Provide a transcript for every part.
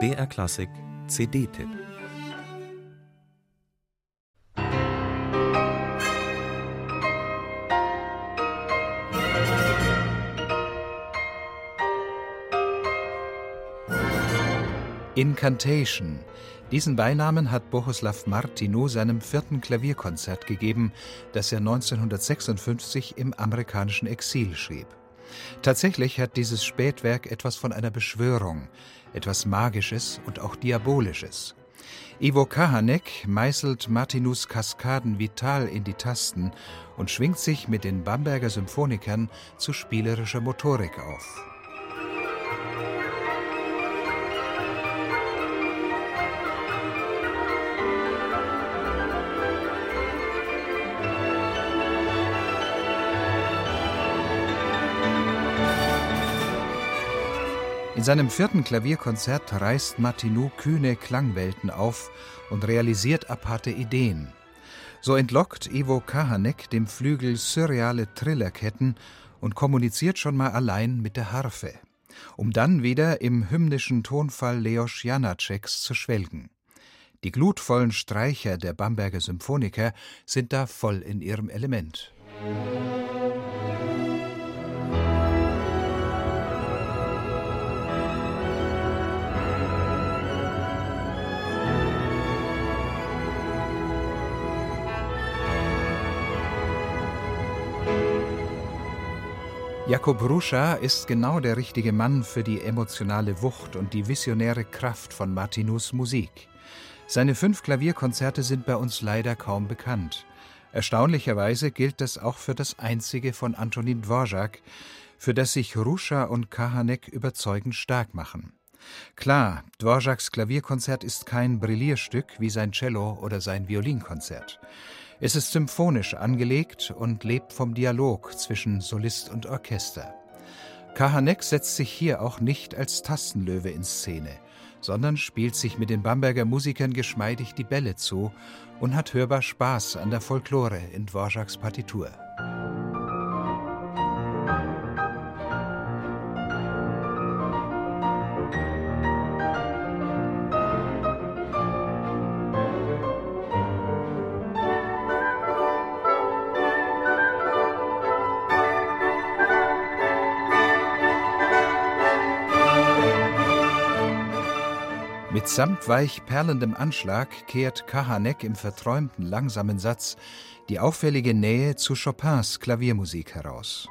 BR Klassik CD-Tipp Incantation. Diesen Beinamen hat Bohuslav Martinu seinem vierten Klavierkonzert gegeben, das er 1956 im amerikanischen Exil schrieb. Tatsächlich hat dieses Spätwerk etwas von einer Beschwörung, etwas Magisches und auch Diabolisches. Ivo Kahanek meißelt Martinus Kaskaden vital in die Tasten und schwingt sich mit den Bamberger Symphonikern zu spielerischer Motorik auf. Seinem vierten Klavierkonzert reißt Martinou kühne Klangwelten auf und realisiert aparte Ideen. So entlockt Ivo Kahanek dem Flügel surreale Trillerketten und kommuniziert schon mal allein mit der Harfe, um dann wieder im hymnischen Tonfall Leos Janaceks zu schwelgen. Die glutvollen Streicher der Bamberger Symphoniker sind da voll in ihrem Element. Jakob Ruscha ist genau der richtige Mann für die emotionale Wucht und die visionäre Kraft von Martinus Musik. Seine fünf Klavierkonzerte sind bei uns leider kaum bekannt. Erstaunlicherweise gilt das auch für das einzige von Antonin Dvorak, für das sich Ruscha und Kahanek überzeugend stark machen. Klar, Dvoraks Klavierkonzert ist kein Brillierstück wie sein Cello oder sein Violinkonzert. Es ist symphonisch angelegt und lebt vom Dialog zwischen Solist und Orchester. Kahanek setzt sich hier auch nicht als Tastenlöwe in Szene, sondern spielt sich mit den Bamberger Musikern geschmeidig die Bälle zu und hat hörbar Spaß an der Folklore in Dvoraks Partitur. Mit samtweich perlendem Anschlag kehrt Kahanek im verträumten langsamen Satz die auffällige Nähe zu Chopins Klaviermusik heraus.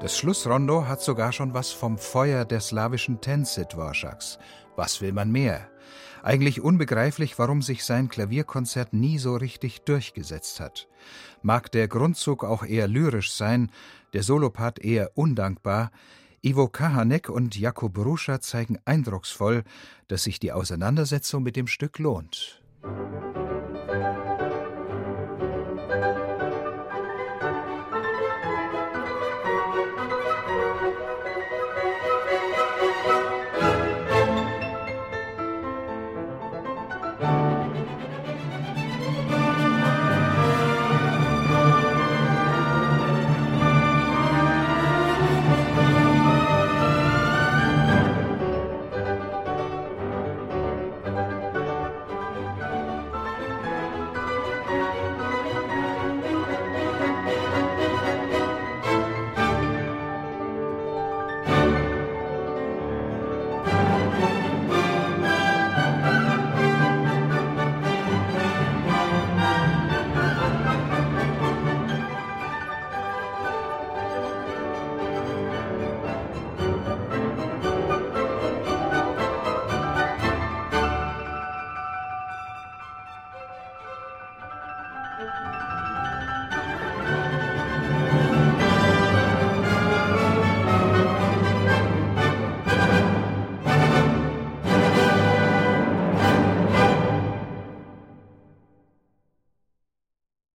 Das Schlussrondo hat sogar schon was vom Feuer der slawischen Tänze Dvoraks. Was will man mehr? Eigentlich unbegreiflich, warum sich sein Klavierkonzert nie so richtig durchgesetzt hat. Mag der Grundzug auch eher lyrisch sein, der Solopart eher undankbar, Ivo Kahanek und Jakub Ruscha zeigen eindrucksvoll, dass sich die Auseinandersetzung mit dem Stück lohnt. Musik